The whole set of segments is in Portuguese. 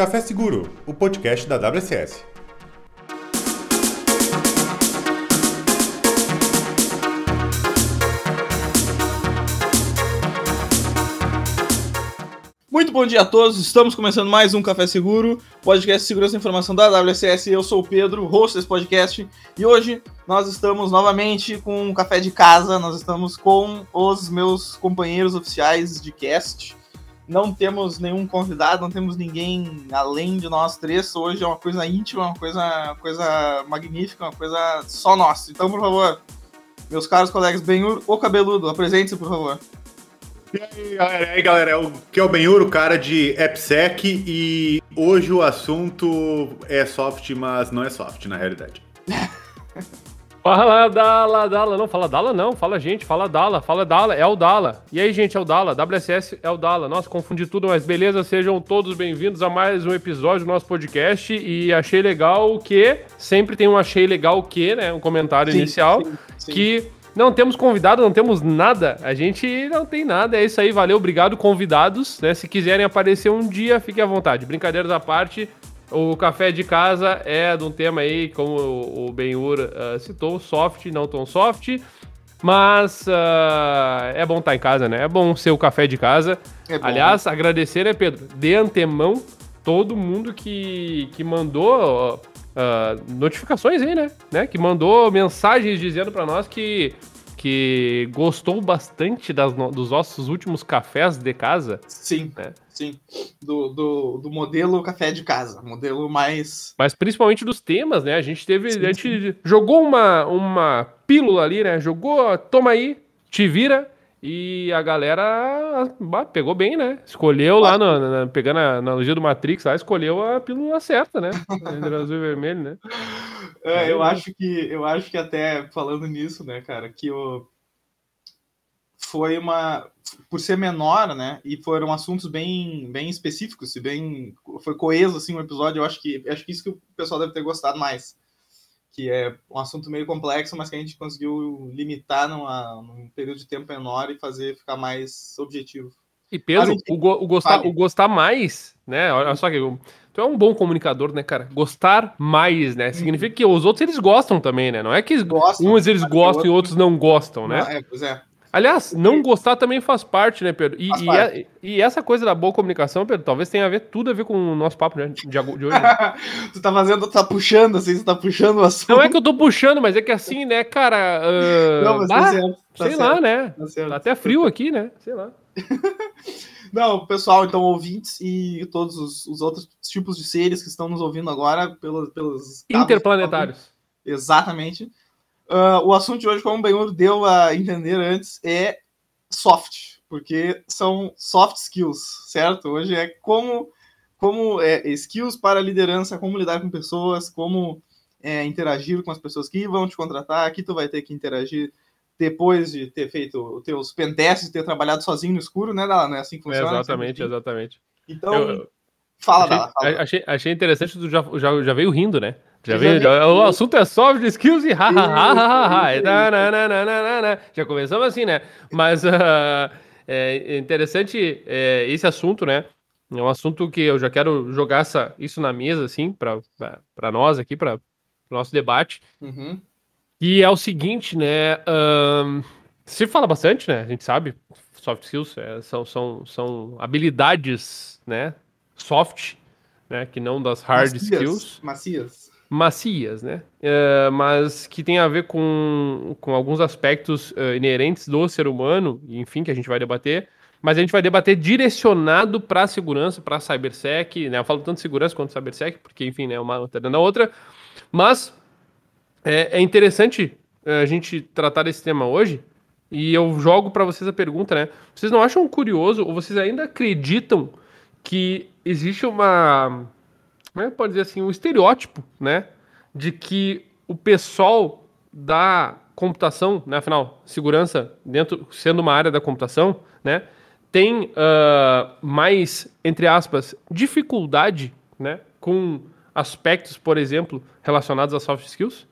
Café Seguro, o podcast da WSS. Muito bom dia a todos, estamos começando mais um Café Seguro, podcast de segurança e informação da WSS. Eu sou o Pedro, host desse podcast, e hoje nós estamos novamente com um café de casa, nós estamos com os meus companheiros oficiais de cast. Não temos nenhum convidado, não temos ninguém além de nós três. Hoje é uma coisa íntima, uma coisa, coisa magnífica, uma coisa só nossa. Então, por favor, meus caros colegas, Benhur, o cabeludo, apresente-se, por favor. E aí, galera, e aí, galera, o que é o Benhur, o cara de AppSec, e hoje o assunto é soft, mas não é soft, na realidade. Fala Dala, Dala, não, fala Dala não, fala gente, fala Dala, fala Dala, é o Dala. E aí, gente, é o Dala, WSS é o Dala. Nossa, confundi tudo, mas beleza, sejam todos bem-vindos a mais um episódio do nosso podcast. E achei legal que, sempre tem um achei legal que, né, um comentário sim, inicial, sim, sim. que não temos convidado, não temos nada. A gente não tem nada. É isso aí, valeu, obrigado, convidados. Né? Se quiserem aparecer um dia, fiquem à vontade. Brincadeiras à parte, o café de casa é de um tema aí, como o Benhur uh, citou, soft, não tão soft. Mas uh, é bom estar em casa, né? É bom ser o café de casa. É Aliás, agradecer, né, Pedro? De antemão, todo mundo que, que mandou uh, notificações aí, né? né? Que mandou mensagens dizendo para nós que, que gostou bastante das, dos nossos últimos cafés de casa. Sim, né? sim. Do, do, do, modelo café de casa, modelo mais. Mas principalmente dos temas, né? A gente teve. Sim, a gente sim. jogou uma, uma pílula ali, né? Jogou, toma aí, te vira e a galera bah, pegou bem, né? Escolheu lá, no, na, pegando a analogia do Matrix, lá, escolheu a pílula certa, né? Entre azul e vermelho, né? É, eu acho que eu acho que até falando nisso, né, cara, que o foi uma por ser menor, né? E foram assuntos bem bem específicos, e bem foi coeso assim o um episódio. Eu acho que acho que isso que o pessoal deve ter gostado mais que é um assunto meio complexo, mas que a gente conseguiu limitar numa, num período de tempo menor e fazer ficar mais objetivo. E Pedro, gente... o, go, o, gostar, o gostar mais, né? Olha só que tu é um bom comunicador, né, cara? Gostar mais, né? Significa que os outros eles gostam também, né? Não é que gostam, uns eles gostam e outros não gostam, né? É, pois é. Aliás, não gostar também faz parte, né, Pedro? E, e, é, e, essa coisa da boa comunicação, Pedro, talvez tenha a ver tudo a ver com o nosso papo né, de, de hoje. Né? tu tá fazendo, tá puxando, assim, você tá puxando o assunto. Não é que eu tô puxando, mas é que assim, né, cara. Uh, não, mas tá certo, tá sei certo, lá, né? Tá, tá, até frio aqui, né? Sei lá. não, pessoal, então, ouvintes e todos os, os, outros tipos de seres que estão nos ouvindo agora pelos. pelos Interplanetários. Exatamente. Uh, o assunto de hoje, como o Benhur deu a entender antes, é soft, porque são soft skills, certo? Hoje é como, como é, skills para liderança, como lidar com pessoas, como é, interagir com as pessoas que vão te contratar, aqui tu vai ter que interagir depois de ter feito os teus pentests, ter trabalhado sozinho no escuro, né, Não é assim que funciona? É exatamente, exatamente. Então, eu, fala, achei, Dala, fala. Achei, achei interessante, tu já, já, já veio rindo, né? Já viu? O assunto é soft skills e ha, ha, ha, ha, ha, Já começamos assim, né? Mas uh, é interessante é, esse assunto, né? É um assunto que eu já quero jogar essa, isso na mesa, assim, para nós aqui, para o nosso debate. Uhum. E é o seguinte, né? Um, se fala bastante, né? A gente sabe, soft skills é, são, são, são habilidades, né? Soft, né? Que não das hard macias, skills. Macias macias, né? Uh, mas que tem a ver com, com alguns aspectos uh, inerentes do ser humano, enfim, que a gente vai debater. Mas a gente vai debater direcionado para segurança, para cybersec, né? Eu falo tanto segurança quanto cybersec, porque, enfim, né, uma está dando a outra. Mas é, é interessante uh, a gente tratar desse tema hoje. E eu jogo para vocês a pergunta, né? Vocês não acham curioso ou vocês ainda acreditam que existe uma né, pode dizer assim, um estereótipo, né, de que o pessoal da computação, né, afinal, segurança dentro, sendo uma área da computação, né, tem uh, mais, entre aspas, dificuldade, né, com aspectos, por exemplo, relacionados a soft skills?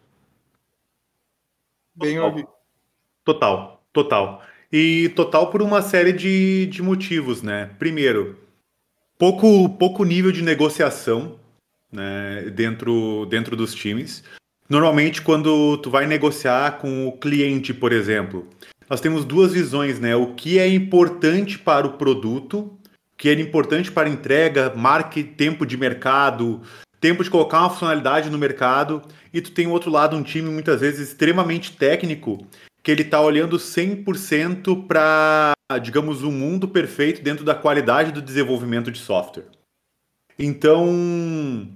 Bem ouvido. Total, total. E total por uma série de, de motivos, né? Primeiro, pouco, pouco nível de negociação né, dentro, dentro dos times. Normalmente, quando tu vai negociar com o cliente, por exemplo, nós temos duas visões, né? O que é importante para o produto, o que é importante para a entrega, marque tempo de mercado, tempo de colocar uma funcionalidade no mercado, e tu tem o outro lado um time muitas vezes extremamente técnico, que ele está olhando 100% para, digamos, um mundo perfeito dentro da qualidade do desenvolvimento de software. Então,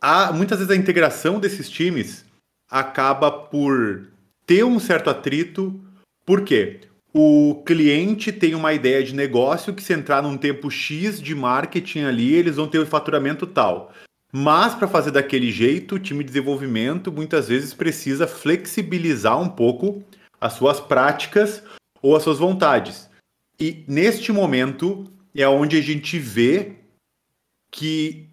há, muitas vezes a integração desses times acaba por ter um certo atrito, por quê? O cliente tem uma ideia de negócio que se entrar num tempo X de marketing ali, eles vão ter o um faturamento tal. Mas para fazer daquele jeito, o time de desenvolvimento muitas vezes precisa flexibilizar um pouco as suas práticas ou as suas vontades. E neste momento é onde a gente vê que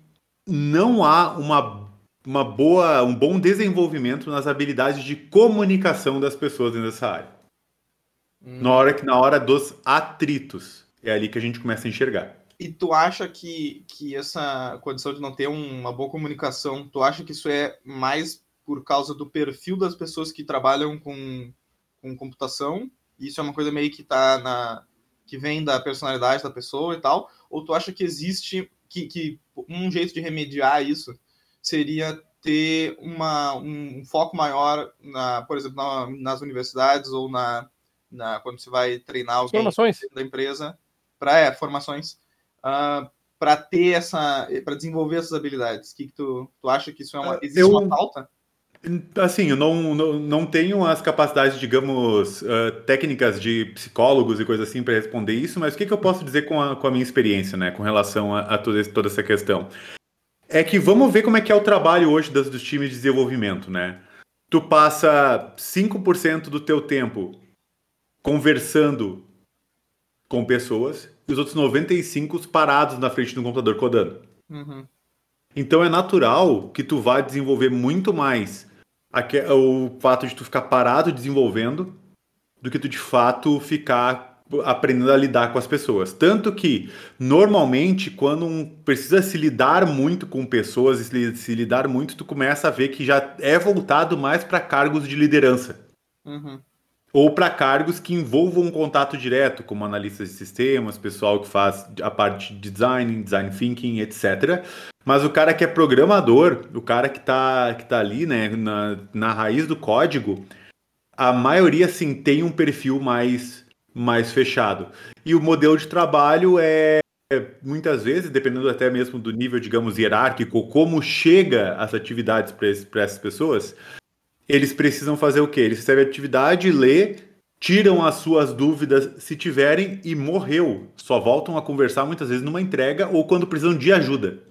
não há uma uma boa, um bom desenvolvimento nas habilidades de comunicação das pessoas dessa área. Hum. Na, hora, na hora dos atritos. É ali que a gente começa a enxergar. E tu acha que, que essa condição de não ter uma boa comunicação, tu acha que isso é mais por causa do perfil das pessoas que trabalham com, com computação? Isso é uma coisa meio que tá na. que vem da personalidade da pessoa e tal? Ou tu acha que existe que, que um jeito de remediar isso seria ter uma, um foco maior, na, por exemplo, na, nas universidades ou na, na, quando você vai treinar os formações da empresa para é, formações uh, ah, para ter essa para desenvolver essas habilidades. Que, que tu, tu acha que isso é uma ah, existe eu, uma falta? Assim, eu não, não, não tenho as capacidades, digamos, uh, técnicas de psicólogos e coisas assim para responder isso, mas o que, que eu posso dizer com a, com a minha experiência, né, com relação a, a toda, toda essa questão? É que vamos ver como é que é o trabalho hoje dos, dos times de desenvolvimento, né? Tu passa 5% do teu tempo conversando com pessoas e os outros 95% parados na frente do computador codando. Uhum. Então é natural que tu vá desenvolver muito mais o fato de tu ficar parado desenvolvendo do que tu de fato ficar aprendendo a lidar com as pessoas. Tanto que, normalmente, quando um precisa se lidar muito com pessoas e se, lidar muito, tu começa a ver que já é voltado mais para cargos de liderança. Uhum. Ou para cargos que envolvam um contato direto, como analistas de sistemas, pessoal que faz a parte de design, design thinking, etc. Mas o cara que é programador, o cara que está que tá ali né, na, na raiz do código, a maioria sim tem um perfil mais mais fechado. E o modelo de trabalho é muitas vezes, dependendo até mesmo do nível, digamos, hierárquico, como chega as atividades para essas pessoas, eles precisam fazer o quê? Eles recebem a atividade, lê, tiram as suas dúvidas se tiverem e morreu. Só voltam a conversar muitas vezes numa entrega ou quando precisam de ajuda.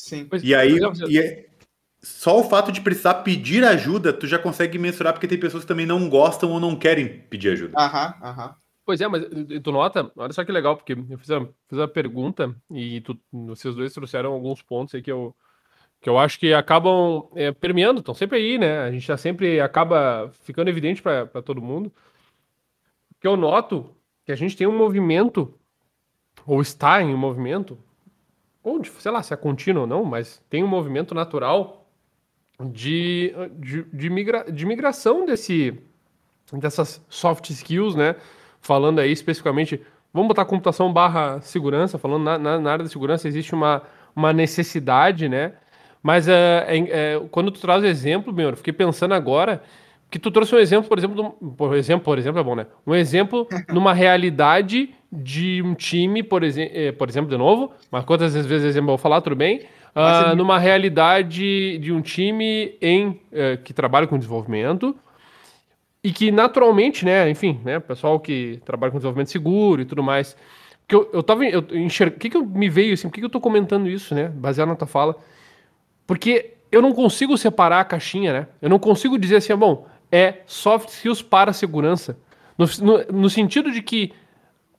Sim. E aí, e é, só o fato de precisar pedir ajuda, tu já consegue mensurar, porque tem pessoas que também não gostam ou não querem pedir ajuda. Aham, aham. Pois é, mas tu nota, olha só que legal, porque eu fiz a, fiz a pergunta e tu, vocês dois trouxeram alguns pontos aí que eu, que eu acho que acabam é, permeando, estão sempre aí, né? A gente já sempre acaba ficando evidente para todo mundo. Que eu noto que a gente tem um movimento, ou está em um movimento, ou sei lá se é contínuo ou não, mas tem um movimento natural de, de, de, migra, de migração desse, dessas soft skills, né? Falando aí especificamente, vamos botar computação barra segurança, falando na, na, na área da segurança existe uma, uma necessidade, né? Mas é, é, quando tu traz o exemplo, meu, eu fiquei pensando agora que tu trouxe um exemplo, por exemplo, por exemplo, por exemplo, é bom, né? Um exemplo numa realidade de um time, por, exe eh, por exemplo, de novo, mas quantas vezes exemplo eu vou falar, tudo bem? uh, numa realidade de um time em uh, que trabalha com desenvolvimento e que naturalmente, né, enfim, né, pessoal que trabalha com desenvolvimento seguro e tudo mais, que eu, eu tava eu enxerg... o que que eu me veio assim, por que que eu tô comentando isso, né, baseado na tua fala? Porque eu não consigo separar a caixinha, né? Eu não consigo dizer assim, ah, bom, é soft skills para segurança. No, no, no sentido de que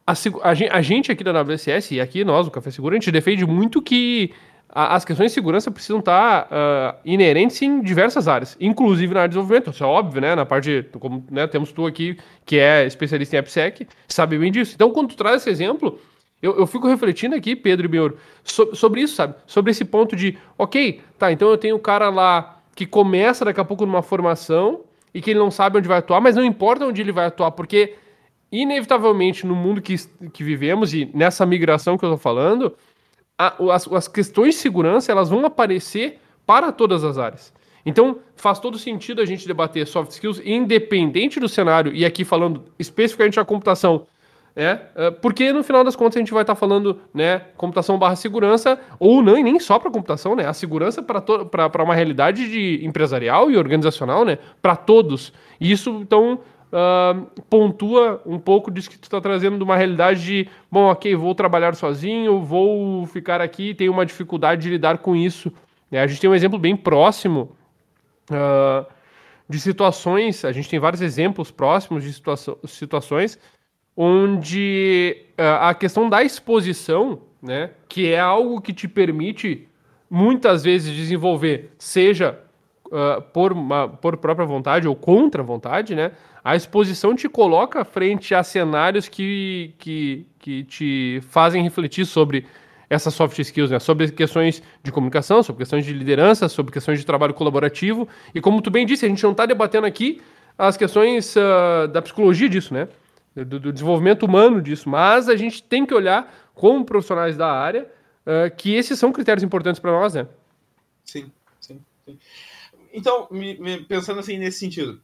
a, a, a, gente aqui da WSS e aqui nós, o Café Seguro, a gente defende muito que as questões de segurança precisam estar uh, inerentes em diversas áreas, inclusive na área de desenvolvimento. Isso é óbvio, né? Na parte, como né, temos tu aqui, que é especialista em AppSec, sabe bem disso. Então, quando tu traz esse exemplo, Eu, eu fico refletindo aqui, Pedro e Bior, so, sobre isso, sabe? Sobre esse ponto de, ok, tá, então eu tenho o cara lá que começa daqui a pouco numa formação e que ele não sabe onde vai atuar, mas não importa onde ele vai atuar, porque inevitavelmente no mundo que, que vivemos e nessa migração que eu tô falando, a, as, as questões de segurança elas vão aparecer para todas as áreas. Então, faz todo sentido a gente debater soft skills independente do cenário, e aqui falando especificamente da computação, é, é, porque no final das contas a gente vai estar tá falando, né, computação barra segurança, ou não, e nem só para computação, né, a segurança para uma realidade de empresarial e organizacional, né, para todos. E isso, então, uh, pontua um pouco disso que tu está trazendo de uma realidade de, bom, ok, vou trabalhar sozinho, vou ficar aqui, tenho uma dificuldade de lidar com isso. É, a gente tem um exemplo bem próximo uh, de situações, a gente tem vários exemplos próximos de situa situações onde uh, a questão da exposição, né, que é algo que te permite muitas vezes desenvolver, seja uh, por, uma, por própria vontade ou contra vontade, né, a exposição te coloca frente a cenários que, que, que te fazem refletir sobre essas soft skills, né? Sobre questões de comunicação, sobre questões de liderança, sobre questões de trabalho colaborativo. E como tu bem disse, a gente não está debatendo aqui as questões uh, da psicologia disso, né? Do, do, desenvolvimento humano disso, mas a gente tem que olhar como profissionais da área uh, que esses são critérios importantes para nós, né? Sim, sim, sim. Então, me, me, pensando assim nesse sentido,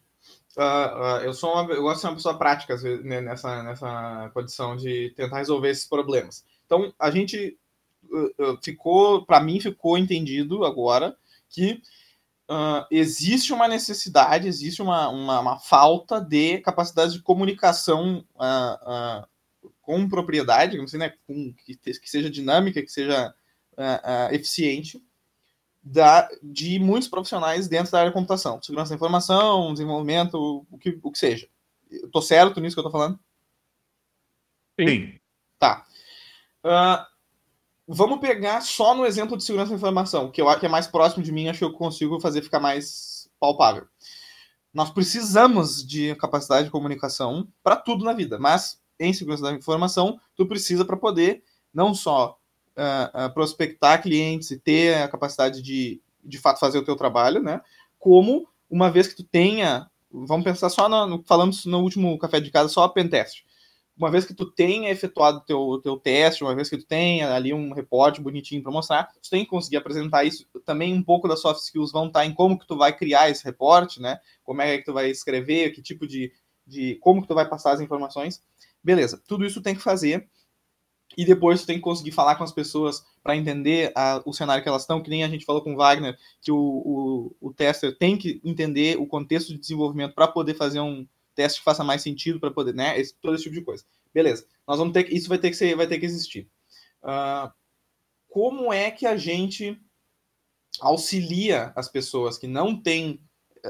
uh, eu sou uma, eu gosto de ser uma pessoa prática né, nessa, nessa condição de tentar resolver esses problemas. Então, a gente ficou, para mim, ficou entendido agora que uh, existe uma necessidade, existe uma, uma, uma, falta de capacidade de comunicação uh, uh, com propriedade, assim, né, com, que, que, seja dinâmica, que seja eficiente, da, de muitos profissionais dentro da área de computação. Segurança da informação, desenvolvimento, o que, o que seja. Estou certo nisso que eu estou falando? Sim. Tá. Uh, Vamos pegar só no exemplo de segurança da informação, que eu acho que é mais próximo de mim, acho que eu consigo fazer ficar mais palpável. Nós precisamos de capacidade de comunicação para tudo na vida, mas em segurança da informação, tu precisa para poder não só uh, prospectar clientes e ter a capacidade de, de fato, fazer o teu trabalho, né? Como, uma vez que tu tenha, vamos pensar só no, no falamos no último café de casa, só a pentest uma vez que tu tenha efetuado teu, teu teste, uma vez que tu tenha ali um reporte bonitinho para mostrar, tu tem que conseguir apresentar isso. Também um pouco das soft skills vão estar em como que tu vai criar esse reporte, né? Como é que tu vai escrever, que tipo de, de como que tu vai passar as informações. Beleza, tudo isso tem que fazer e depois tu tem que conseguir falar com as pessoas para entender a, o cenário que elas estão, que nem a gente falou com o Wagner, que o, o, o tester tem que entender o contexto de desenvolvimento para poder fazer um, teste que faça mais sentido para poder, né? Esse, todo esse tipo de coisa. Beleza. Nós vamos ter que, isso vai ter que ser, vai ter que existir. Uh, como é que a gente auxilia as pessoas que não têm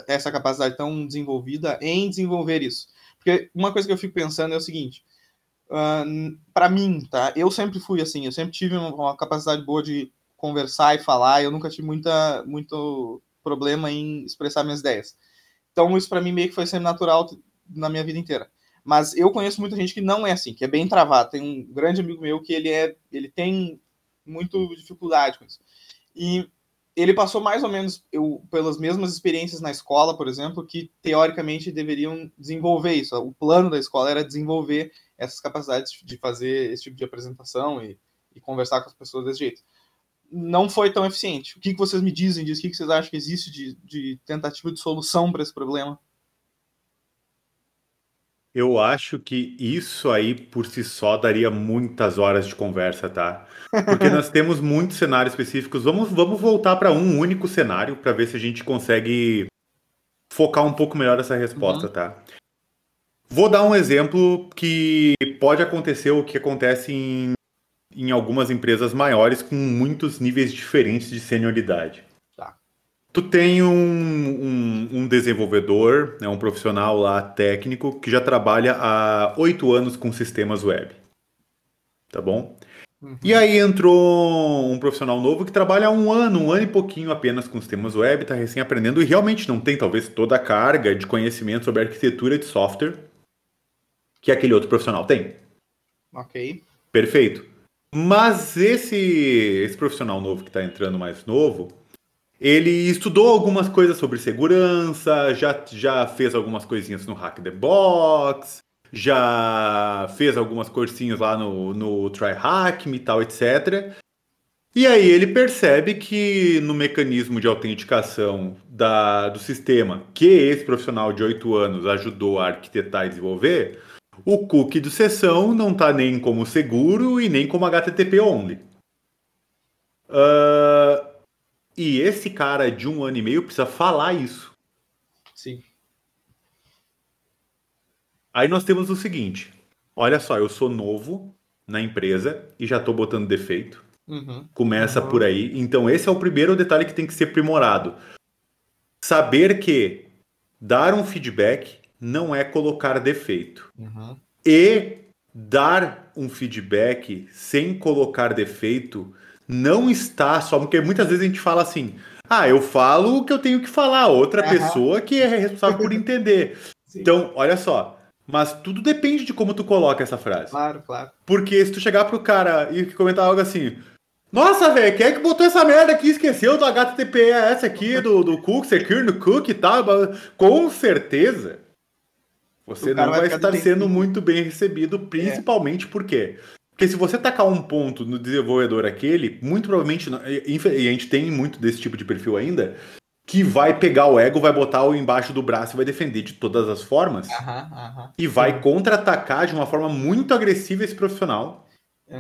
essa capacidade tão desenvolvida em desenvolver isso? Porque uma coisa que eu fico pensando é o seguinte: uh, para mim, tá? Eu sempre fui assim, eu sempre tive uma, uma, capacidade boa de conversar e falar, eu nunca tive muita, muito problema em expressar minhas ideias. Então, isso para mim meio que foi sempre natural na minha vida inteira. Mas eu conheço muita gente que não é assim, que é bem travado. Tem um grande amigo meu que ele é, ele tem muito dificuldade com isso. E ele passou mais ou menos eu, pelas mesmas experiências na escola, por exemplo, que teoricamente deveriam desenvolver isso. O plano da escola era desenvolver essas capacidades de fazer esse tipo de apresentação e, e conversar com as pessoas desse jeito. Não foi tão eficiente. O que, que vocês me dizem disso? O que, que vocês acham que existe de, de tentativa de solução para esse problema? Eu acho que isso aí por si só daria muitas horas de conversa, tá? Porque nós temos muitos cenários específicos. Vamos, vamos voltar para um único cenário para ver se a gente consegue focar um pouco melhor essa resposta, uhum. tá? Vou dar um exemplo que pode acontecer o que acontece em, em algumas empresas maiores com muitos níveis diferentes de senioridade. Tu tem um, um, um, desenvolvedor, né, um profissional lá técnico que já trabalha há oito anos com sistemas web. Tá bom? Uhum. E aí entrou um profissional novo que trabalha há um ano, um ano e pouquinho apenas com sistemas web, está recém aprendendo e realmente não tem talvez toda a carga de conhecimento sobre arquitetura de software que aquele outro profissional tem. Ok. Perfeito. Mas esse, esse profissional novo que está entrando mais novo, ele estudou algumas coisas sobre segurança, já, já fez algumas coisinhas no Hack the Box, já fez algumas cursinhos lá no, no Try Hack Me e tal, etc. E aí ele percebe que no mecanismo de autenticação da, do sistema que esse profissional de 8 anos ajudou a arquitetar e desenvolver, o cookie de sessão não está nem como seguro e nem como HTTP only. Uh, e esse cara de um ano e meio precisa falar isso. Sim. Aí nós temos o seguinte: olha só, eu sou novo na empresa e já estou botando defeito. Uhum. Começa uhum. por aí. Então, esse é o primeiro detalhe que tem que ser primorado. Saber que dar um feedback não é colocar defeito. Uhum. E dar um feedback sem colocar defeito não está só. Porque muitas vezes a gente fala assim: ah, eu falo o que eu tenho que falar, outra uhum. pessoa que é responsável por entender. Sim. Então, olha só. Mas tudo depende de como tu coloca essa frase. Claro, claro. Porque se tu chegar pro cara e comentar algo assim. Nossa, velho, quem é que botou essa merda aqui? Esqueceu do HTTPS aqui, do, do Cook, Secure no Cook e tal? Com certeza, você não vai, vai estar sendo muito bem recebido, principalmente é. porque porque se você tacar um ponto no desenvolvedor aquele, muito provavelmente, e a gente tem muito desse tipo de perfil ainda, que vai pegar o ego, vai botar o embaixo do braço e vai defender de todas as formas. E vai contra-atacar de uma forma muito agressiva esse profissional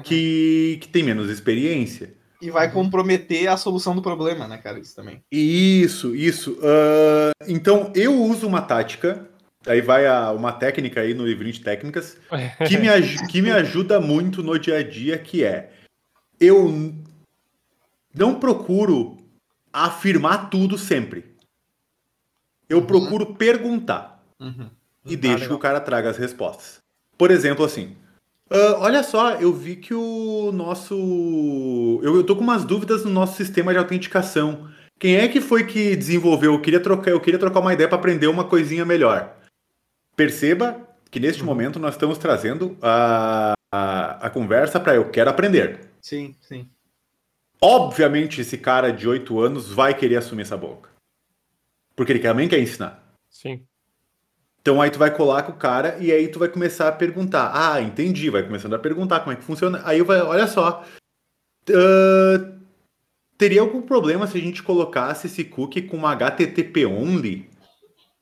que, que tem menos experiência. E vai comprometer a solução do problema, né, cara? Isso também. Isso, isso. Uh, então, eu uso uma tática Aí vai a, uma técnica aí no livrinho de técnicas que me, que me ajuda muito no dia a dia, que é eu não procuro afirmar tudo sempre. Eu uhum. procuro perguntar. Uhum. E ah, deixo que o cara traga as respostas. Por exemplo, assim. Uh, olha só, eu vi que o nosso. Eu, eu tô com umas dúvidas no nosso sistema de autenticação. Quem é que foi que desenvolveu? Eu queria trocar, eu queria trocar uma ideia para aprender uma coisinha melhor. Perceba que neste uhum. momento nós estamos trazendo a, a, a conversa para eu quero aprender. Sim, sim. Obviamente, esse cara de 8 anos vai querer assumir essa boca. Porque ele também quer ensinar. Sim. Então aí tu vai colar com o cara e aí tu vai começar a perguntar. Ah, entendi. Vai começando a perguntar como é que funciona. Aí vai, olha só. Uh, teria algum problema se a gente colocasse esse cookie com uma HTTP only?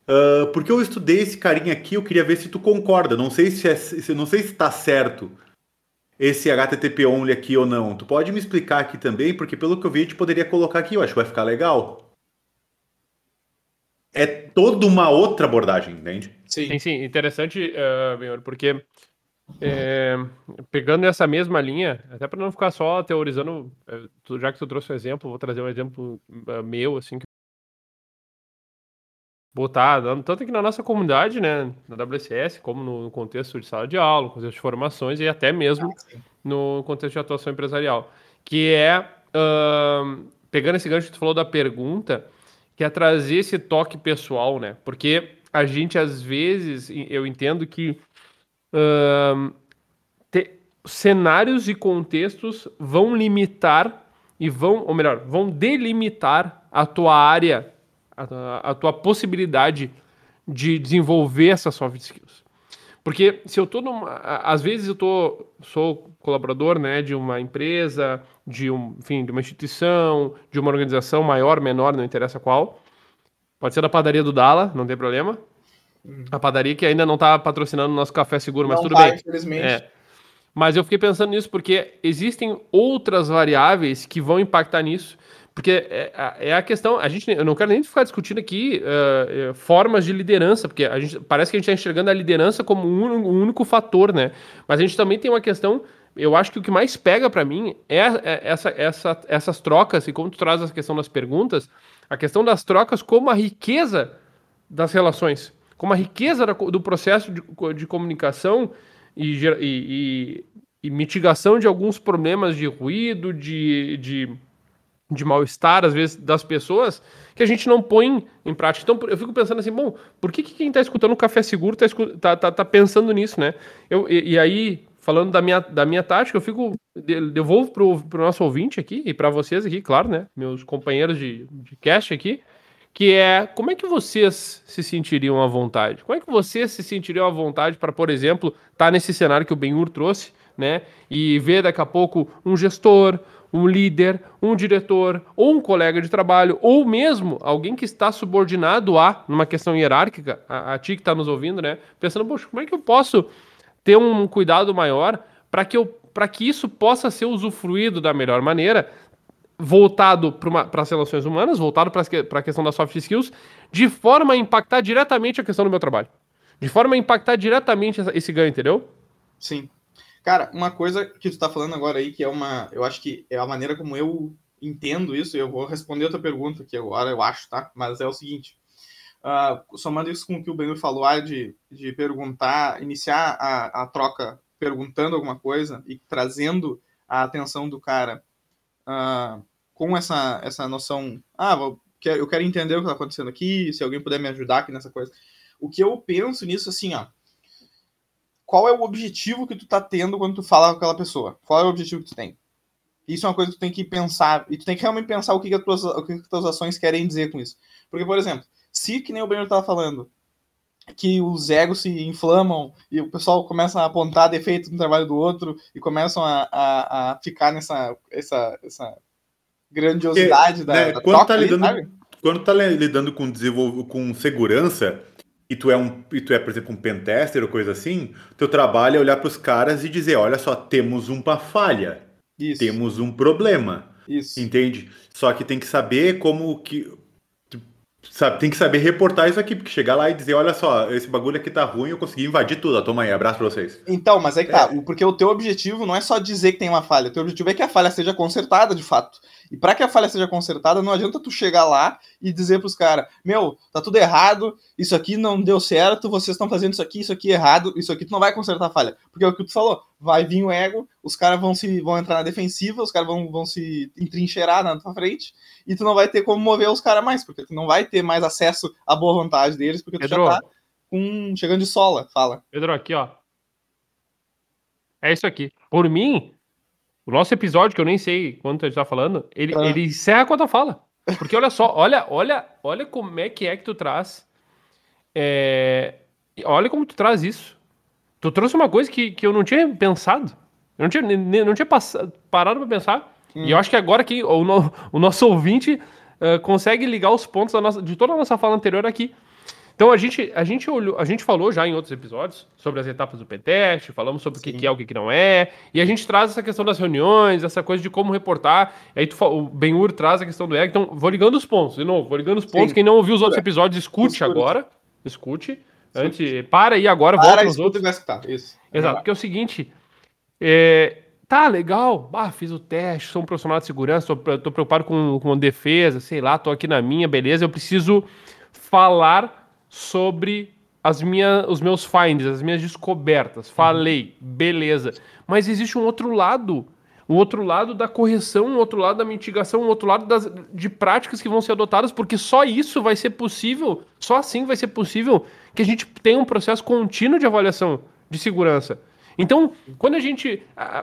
Uh, porque eu estudei esse carinha aqui, eu queria ver se tu concorda. Não sei se, é, se não sei se está certo esse HTTP only aqui ou não. Tu pode me explicar aqui também, porque pelo que eu vi, a gente poderia colocar aqui, eu acho que vai ficar legal. É toda uma outra abordagem, entende? Sim, sim, sim. interessante, uh, porque é, pegando essa mesma linha, até para não ficar só teorizando, eh, já que tu trouxe um exemplo, vou trazer um exemplo uh, meu, assim, que botar, tanto que na nossa comunidade, né, na WCS, como no contexto de sala de aula, contexto de formações e até mesmo ah, no contexto de atuação empresarial, que é, uh, pegando esse gancho que tu falou da pergunta, que é trazer esse toque pessoal, né, porque a gente, às vezes, eu entendo que uh, te, cenários e contextos vão limitar e vão, ou melhor, vão delimitar a tua área a, a tua possibilidade de desenvolver essas soft skills. Porque se eu tô numa, às vezes eu tô sou colaborador, né, de uma empresa, de um, enfim, de uma instituição, de uma organização maior, menor, não interessa qual. Pode ser da padaria do Dala, não tem problema. Uhum. A padaria que ainda não está patrocinando o nosso café seguro, mas não tudo vai, bem. Infelizmente. É. Mas eu fiquei pensando nisso porque existem outras variáveis que vão impactar nisso porque é, é, a questão, a gente, eu não quero nem ficar discutindo aqui uh, formas de liderança, porque a gente, parece que a gente está enxergando a liderança como um, um, único fator, né? Mas a gente também tem uma questão, eu acho que o que mais pega para mim é, é, essa, essa, essas trocas, e como tu traz a questão das perguntas, a questão das trocas como a riqueza das relações, como a riqueza do processo de, de comunicação e, e, e, mitigação de alguns problemas de ruído, de, de de mal-estar, às vezes, das pessoas, que a gente não põe em prática. Então, eu fico pensando assim, bom, por que, que quem está escutando o Café Seguro está tá, tá, tá, pensando nisso, né? Eu, e, e, aí, falando da minha, da minha tática, eu fico. Devolvo pro, pro nosso ouvinte aqui e para vocês aqui, claro, né? Meus companheiros de, de cast aqui, que é como é que vocês se sentiriam à vontade? Como é que vocês se sentiriam à vontade para, por exemplo, estar tá nesse cenário que o Benhur trouxe, né? E ver daqui a pouco um gestor, um líder, um diretor, ou um colega de trabalho, ou mesmo alguém que está subordinado a, numa questão hierárquica, a, a ti que está nos ouvindo, né? Pensando, poxa, como é que eu posso ter um cuidado maior para que, eu, que isso possa ser usufruído da melhor maneira, voltado para as relações humanas, voltado para a questão das soft skills, de forma a impactar diretamente a questão do meu trabalho. De forma a impactar diretamente esse ganho, entendeu? Sim. Cara, uma coisa que tu está falando agora aí, que é uma. Eu acho que é a maneira como eu entendo isso, eu vou responder a tua pergunta aqui agora, eu acho, tá? Mas é o seguinte. Uh, somando isso com o que o Benur falou, ah, de, de perguntar, iniciar a, a troca perguntando alguma coisa e trazendo a atenção do cara uh, com essa, essa noção, ah, vou, eu quero entender o que está acontecendo aqui, se alguém puder me ajudar aqui nessa coisa. O que eu penso nisso, assim, ó, qual é o objetivo que tu tá tendo quando tu fala com aquela pessoa? Qual é o objetivo que tu tem? Isso é uma coisa que tu tem que pensar, e tu tem que realmente pensar o que, que, as, tuas, o que, que as tuas ações querem dizer com isso. Porque, por exemplo, se, que nem o Benjamin estava falando, que os egos se inflamam e o pessoal começa a apontar defeitos no trabalho do outro e começam a, a, a ficar nessa essa, essa grandiosidade Porque, da, né, da quando, tá lidando, quando tá lidando com com segurança e tu é um e tu é por exemplo um pentester ou coisa assim teu trabalho é olhar para os caras e dizer olha só temos uma falha Isso. temos um problema Isso. entende só que tem que saber como que Sabe, tem que saber reportar isso aqui, porque chegar lá e dizer, olha só, esse bagulho aqui tá ruim, eu consegui invadir tudo. Toma aí, abraço pra vocês. Então, mas aí tá, é. porque o teu objetivo não é só dizer que tem uma falha, o teu objetivo é que a falha seja consertada de fato. E para que a falha seja consertada, não adianta tu chegar lá e dizer pros caras, meu, tá tudo errado, isso aqui não deu certo, vocês estão fazendo isso aqui, isso aqui errado, isso aqui tu não vai consertar a falha. Porque é o que tu falou, vai vir o ego, os caras vão se vão entrar na defensiva, os caras vão, vão se entrincheirar na tua frente, e tu não vai ter como mover os caras mais, porque tu não vai ter mais acesso à boa vontade deles, porque tu Pedro, já tá com, chegando de sola, fala. Pedro, aqui, ó. É isso aqui. Por mim, o nosso episódio, que eu nem sei quanto a gente tá falando, ele, ah. ele encerra quando fala. Porque olha só, olha, olha, olha como é que é que tu traz. É... Olha como tu traz isso. Tu trouxe uma coisa que, que eu não tinha pensado. Eu não tinha, não tinha passado, parado pra pensar. Hum. E eu acho que agora que o, no, o nosso ouvinte uh, consegue ligar os pontos nossa, de toda a nossa fala anterior aqui. Então a gente, a gente olhou, a gente falou já em outros episódios sobre as etapas do pentest, falamos sobre Sim. o que é o que não é, e a gente traz essa questão das reuniões, essa coisa de como reportar. Aí tu, o Benhur traz a questão do ego. Então, vou ligando os pontos, de novo, vou ligando os pontos. Sim. Quem não ouviu os outros episódios, escute, escute. agora. Escute. Antes, para aí agora, para, volta nos outros. Vai escutar. Isso. Exato, porque é o seguinte. É, tá, legal, ah, fiz o teste, sou um profissional de segurança, tô, tô preocupado com, com defesa, sei lá, tô aqui na minha, beleza, eu preciso falar sobre as minhas, os meus finds, as minhas descobertas. Falei, beleza. Mas existe um outro lado, um outro lado da correção, um outro lado da mitigação, um outro lado das, de práticas que vão ser adotadas, porque só isso vai ser possível, só assim vai ser possível que a gente tenha um processo contínuo de avaliação de segurança. Então, quando a gente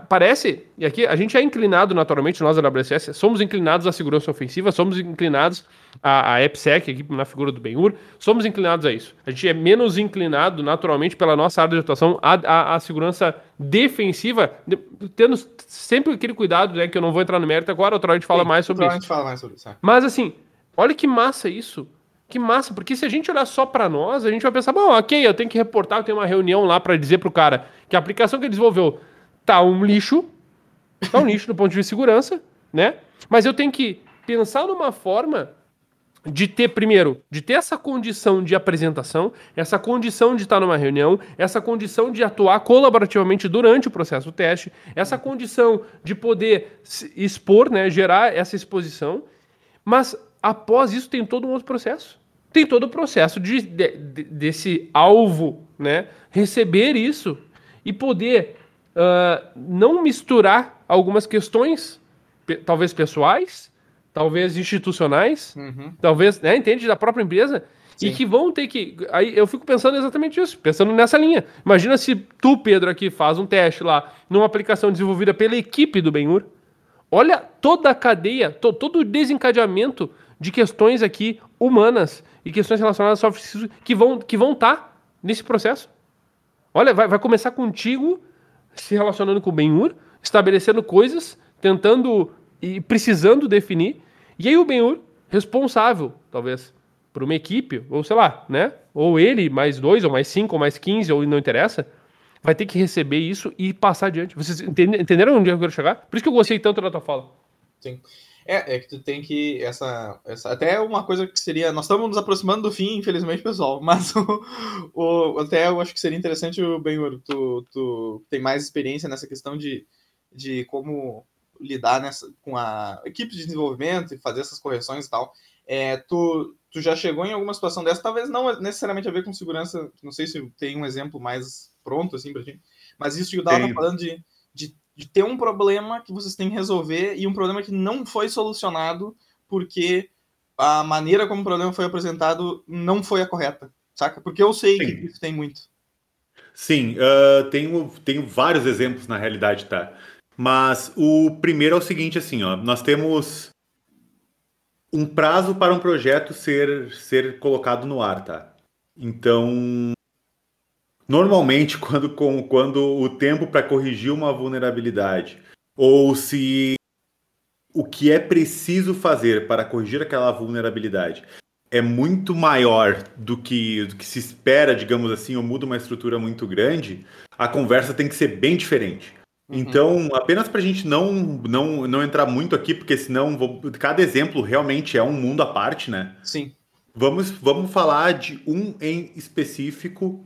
parece, e aqui a gente é inclinado naturalmente, nós da WSS, somos inclinados à segurança ofensiva, somos inclinados à, à EPSEC, aqui na figura do Benhur, somos inclinados a isso. A gente é menos inclinado naturalmente pela nossa área de atuação à, à, à segurança defensiva, tendo sempre aquele cuidado, né, que eu não vou entrar no mérito agora, outra hora a gente fala Sim, mais sobre isso. A gente fala mais sobre isso. Mas assim, olha que massa isso que massa, porque se a gente olhar só para nós, a gente vai pensar, bom, ok, eu tenho que reportar, eu tenho uma reunião lá para dizer pro cara que a aplicação que ele desenvolveu tá um lixo, tá um lixo do ponto de vista de segurança, né? Mas eu tenho que pensar numa forma de ter, primeiro, de ter essa condição de apresentação, essa condição de estar numa reunião, essa condição de atuar colaborativamente durante o processo do teste, essa condição de poder expor, né, gerar essa exposição, mas após isso tem todo um outro processo tem todo o processo de, de, de desse alvo né, receber isso e poder uh, não misturar algumas questões, talvez pessoais, talvez institucionais, uhum. talvez, né, entende, da própria empresa, Sim. E que vão ter que. Aí eu fico pensando exatamente isso, pensando nessa linha. Imagina se tu, Pedro, aqui faz um teste lá numa aplicação desenvolvida pela equipe do Benhur. Olha toda a cadeia, to, todo o desencadeamento de questões aqui humanas e questões relacionadas a soft skills que vão que vão estar tá nesse processo. Olha, vai, vai começar contigo se relacionando com o Benhur, estabelecendo coisas, tentando e precisando definir. E aí o Benhur, responsável, talvez, por uma equipe, ou sei lá, né? Ou ele, mais dois, ou mais cinco, ou mais quinze, ou não interessa, vai ter que receber isso e passar adiante. Vocês entenderam onde eu quero chegar? Por isso que eu gostei tanto da tua fala. Sim. É, é que tu tem que. Essa, essa, até uma coisa que seria. Nós estamos nos aproximando do fim, infelizmente, pessoal. Mas o, o até eu acho que seria interessante, o Benhur, tu, tu tem mais experiência nessa questão de, de como lidar nessa, com a equipe de desenvolvimento e fazer essas correções e tal. É, tu, tu já chegou em alguma situação dessa, talvez não necessariamente a ver com segurança, não sei se tem um exemplo mais pronto assim pra ti, mas isso que o Dala tá falando de, de de ter um problema que vocês têm que resolver e um problema que não foi solucionado porque a maneira como o problema foi apresentado não foi a correta, saca? Porque eu sei Sim. que isso tem muito. Sim, uh, tenho, tenho vários exemplos na realidade, tá? Mas o primeiro é o seguinte, assim, ó, nós temos um prazo para um projeto ser, ser colocado no ar, tá? Então, Normalmente, quando, com, quando o tempo para corrigir uma vulnerabilidade ou se o que é preciso fazer para corrigir aquela vulnerabilidade é muito maior do que, do que se espera, digamos assim, ou muda uma estrutura muito grande, a conversa tem que ser bem diferente. Uhum. Então, apenas para a gente não, não, não entrar muito aqui, porque senão vou, cada exemplo realmente é um mundo à parte, né? Sim. Vamos, vamos falar de um em específico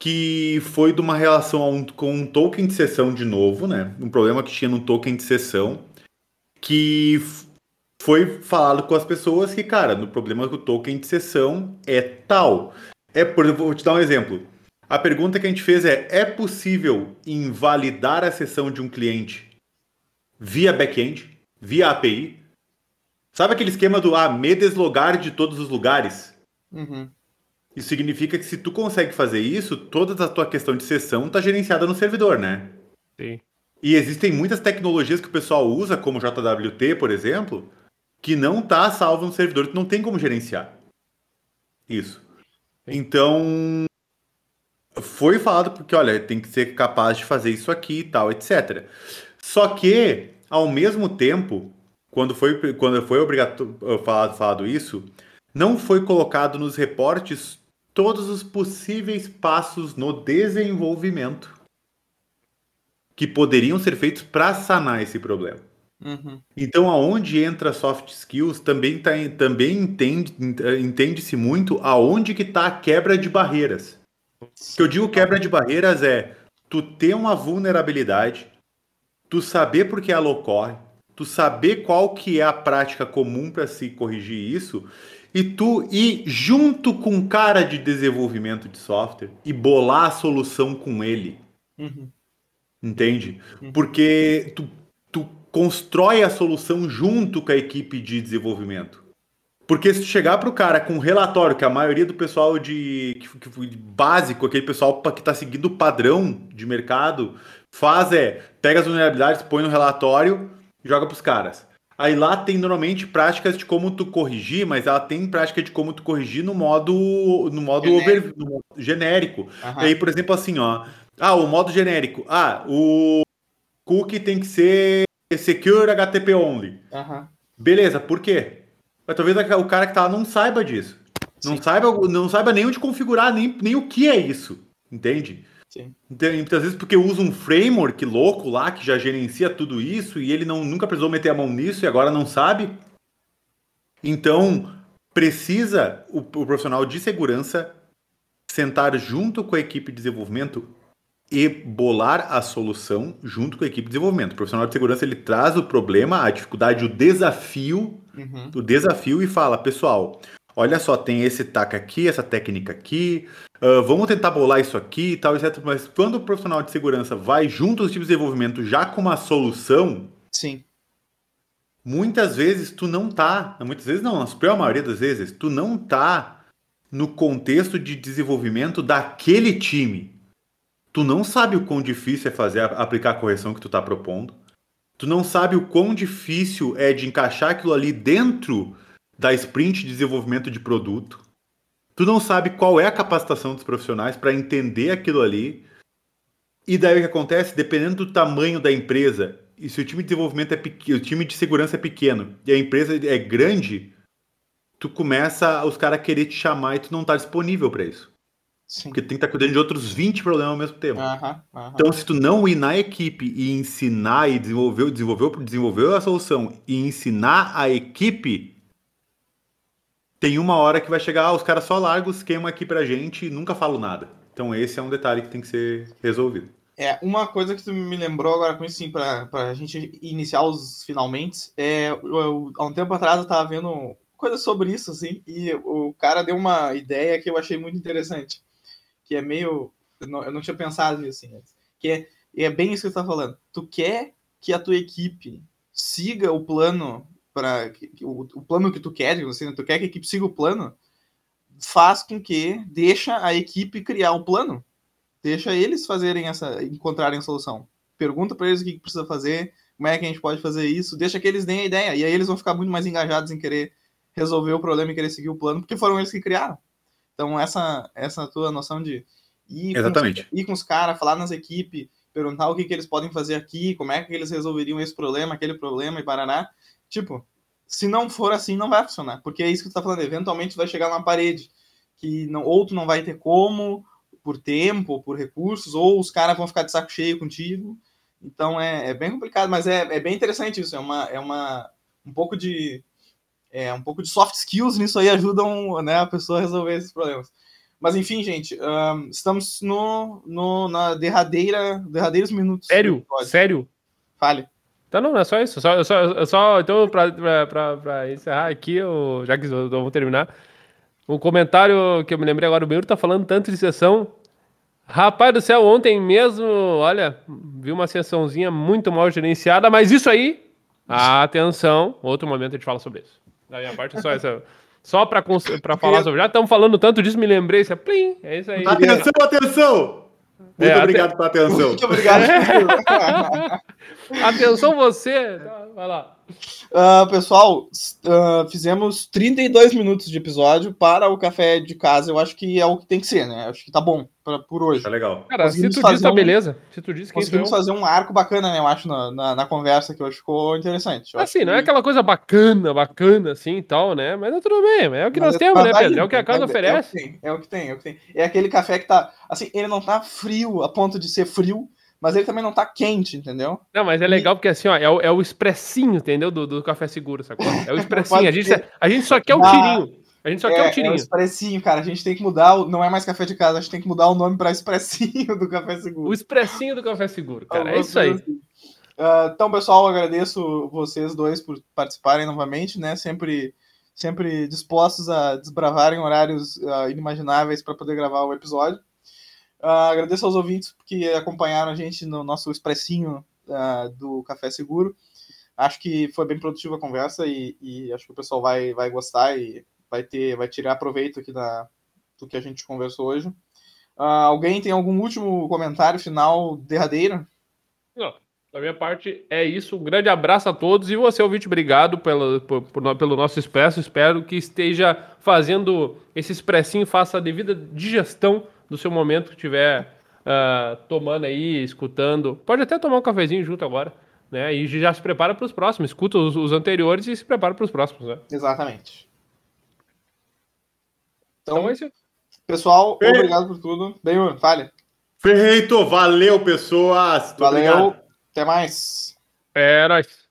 que foi de uma relação com um token de sessão de novo, né? Um problema que tinha no token de sessão, que foi falado com as pessoas que, cara, no problema do token de sessão é tal. É, por exemplo, vou te dar um exemplo. A pergunta que a gente fez é: é possível invalidar a sessão de um cliente via back-end, via API? Sabe aquele esquema do ah, me deslogar de todos os lugares? Uhum. Isso significa que se tu consegue fazer isso, toda a tua questão de sessão está gerenciada no servidor, né? Sim. E existem muitas tecnologias que o pessoal usa, como JWT, por exemplo, que não está salvo no servidor, que não tem como gerenciar. Isso. Sim. Então, foi falado porque, olha, tem que ser capaz de fazer isso aqui e tal, etc. Só que, ao mesmo tempo, quando foi, quando foi obrigatório falado, falado isso, não foi colocado nos reportes todos os possíveis passos no desenvolvimento que poderiam ser feitos para sanar esse problema. Uhum. Então, aonde entra soft skills também, tá, também entende, entende-se muito aonde que está a quebra de barreiras. O que eu digo quebra de barreiras é tu ter uma vulnerabilidade, tu saber por que ela ocorre, tu saber qual que é a prática comum para se corrigir isso e tu ir junto com um cara de desenvolvimento de software e bolar a solução com ele. Uhum. Entende? Uhum. Porque tu, tu constrói a solução junto com a equipe de desenvolvimento. Porque se tu chegar para o cara com um relatório, que a maioria do pessoal de, que, que, básico, aquele pessoal que está seguindo o padrão de mercado, faz é, pega as vulnerabilidades, põe no relatório e joga para os caras. Aí lá tem normalmente práticas de como tu corrigir, mas ela tem prática de como tu corrigir no modo no modo, genérico. Over, no modo genérico. Uhum. aí, por exemplo, assim, ó. Ah, o modo genérico. Ah, o cookie tem que ser secure HTTP only. Uhum. Beleza, por quê? Mas talvez o cara que tá lá não saiba disso. Não saiba, não saiba nem onde configurar, nem, nem o que é isso. Entende? Sim. Então, muitas vezes porque usa um framework louco lá que já gerencia tudo isso e ele não, nunca precisou meter a mão nisso e agora não sabe. Então, precisa o, o profissional de segurança sentar junto com a equipe de desenvolvimento e bolar a solução junto com a equipe de desenvolvimento. O profissional de segurança ele traz o problema, a dificuldade, o desafio, uhum. o desafio e fala, pessoal, olha só, tem esse tac aqui, essa técnica aqui, uh, vamos tentar bolar isso aqui e tal, etc. Mas quando o profissional de segurança vai junto aos tipos de desenvolvimento já com uma solução, sim. Muitas vezes tu não tá, muitas vezes não, na superior maioria das vezes, tu não tá no contexto de desenvolvimento daquele time. Tu não sabe o quão difícil é fazer aplicar a correção que tu está propondo. Tu não sabe o quão difícil é de encaixar aquilo ali dentro da sprint de desenvolvimento de produto. Tu não sabe qual é a capacitação dos profissionais para entender aquilo ali. E daí o que acontece? Dependendo do tamanho da empresa, e se o time de desenvolvimento é pequeno, o time de segurança é pequeno e a empresa é grande, tu começa os caras querer te chamar e tu não tá disponível para isso. Sim. Porque tem que estar tá cuidando de outros 20 problemas ao mesmo tempo. Então, se tu não ir na equipe e ensinar e desenvolver, desenvolver, desenvolver a solução e ensinar a equipe, tem uma hora que vai chegar, ah, os caras só largam o esquema aqui pra gente e nunca falam nada. Então, esse é um detalhe que tem que ser resolvido. É, uma coisa que tu me lembrou agora com isso, sim, pra, pra gente iniciar os finalmente, é, eu, eu, há um tempo atrás eu tava vendo coisa sobre isso, assim, e o cara deu uma ideia que eu achei muito interessante, que é meio, eu não, eu não tinha pensado nisso, assim, que é, é bem isso que você tá falando, tu quer que a tua equipe siga o plano para o, o, plano que tu quer, assim, tu quer que a equipe siga o plano, faz com que deixa a equipe criar o plano Deixa eles fazerem essa, encontrarem a solução. Pergunta para eles o que, precisa fazer, como é que a gente pode fazer isso, deixa que eles deem a ideia. E aí eles vão ficar muito mais engajados em querer resolver o problema e querer seguir o plano, porque foram eles que criaram. Então, essa, essa tua noção de ir Exatamente. com, ir com os caras, falar nas equipes, perguntar o que, que eles podem fazer aqui, como é que eles resolveriam esse problema, aquele problema e paraná. Tipo, se não for assim, não vai funcionar. Porque é isso que tu tá falando. Eventualmente vai chegar numa parede que não, ou tu não vai ter como, por tempo, por recursos, ou os caras vão ficar de saco cheio contigo. Então é, é bem complicado, mas é, é bem interessante isso. É uma, é uma um pouco de é, um pouco de soft skills nisso aí ajudam né, a pessoa a resolver esses problemas. Mas enfim, gente, um, estamos no, no, na derradeira, derradeiros minutos. Sério? Sério? Fale. Então não, é só isso. Só, só, só então, para encerrar aqui, eu, já que vamos terminar, um comentário que eu me lembrei agora, o Benhur tá falando tanto de sessão. Rapaz do céu, ontem mesmo, olha, vi uma sessãozinha muito mal gerenciada, mas isso aí, atenção, outro momento a gente fala sobre isso. Da minha parte, só essa. Só para falar sobre. Já estamos falando tanto disso, me lembrei. Isso é, plim, é isso aí. Atenção, atenção! Muito é, obrigado pela atenção. Muito obrigado. atenção, você. Vai lá. Uh, pessoal, uh, fizemos 32 minutos de episódio para o café de casa. Eu acho que é o que tem que ser, né? Acho que tá bom pra, por hoje. Tá legal. Cara, se tu diz, tá um, beleza. Se tu diz que Conseguimos fazer um arco bacana, né? Eu acho, na, na, na conversa que hoje ficou interessante. Eu assim, não é que... é aquela coisa bacana, bacana, assim e tal, né? Mas é tudo bem. É o que Mas nós é temos, né, Pedro? É o que a casa é, oferece. É o que tem, é o que tem. É aquele café que tá. Assim, ele não tá frio a ponto de ser frio mas ele também não tá quente, entendeu? Não, mas é legal porque assim, ó, é o, é o expressinho, entendeu? Do, do café seguro, sacou? É o expressinho. a, gente, a gente só quer o ah, tirinho. A gente só é, quer o tirinho. É o expressinho, cara. A gente tem que mudar. O, não é mais café de casa, a gente tem que mudar o nome para expressinho do café seguro. O expressinho do café seguro, cara. É isso aí. Assim. Uh, então, pessoal, agradeço vocês dois por participarem novamente, né? Sempre, sempre dispostos a desbravarem horários uh, inimagináveis para poder gravar o episódio. Uh, agradeço aos ouvintes que acompanharam a gente no nosso expressinho uh, do Café Seguro. Acho que foi bem produtiva a conversa e, e, acho que o pessoal vai, vai gostar e vai ter, vai tirar proveito aqui da, do que a gente conversou hoje. Uh, alguém tem algum último comentário final derradeiro? Não. Da minha parte é isso. Um grande abraço a todos. E você, ouvinte, obrigado pelo, por, por, pelo nosso expresso. Espero que esteja fazendo esse expressinho, faça a devida digestão do seu momento que estiver uh, tomando aí, escutando. Pode até tomar um cafezinho junto agora, né? E já se prepara para os próximos. Escuta os, os, anteriores e se prepara para os próximos, né? Exatamente. Então, então é isso. Pessoal, obrigado por tudo. Bem, fale. Feito, valeu, pessoas. Valeu. Obrigado. Até mais. É nóis.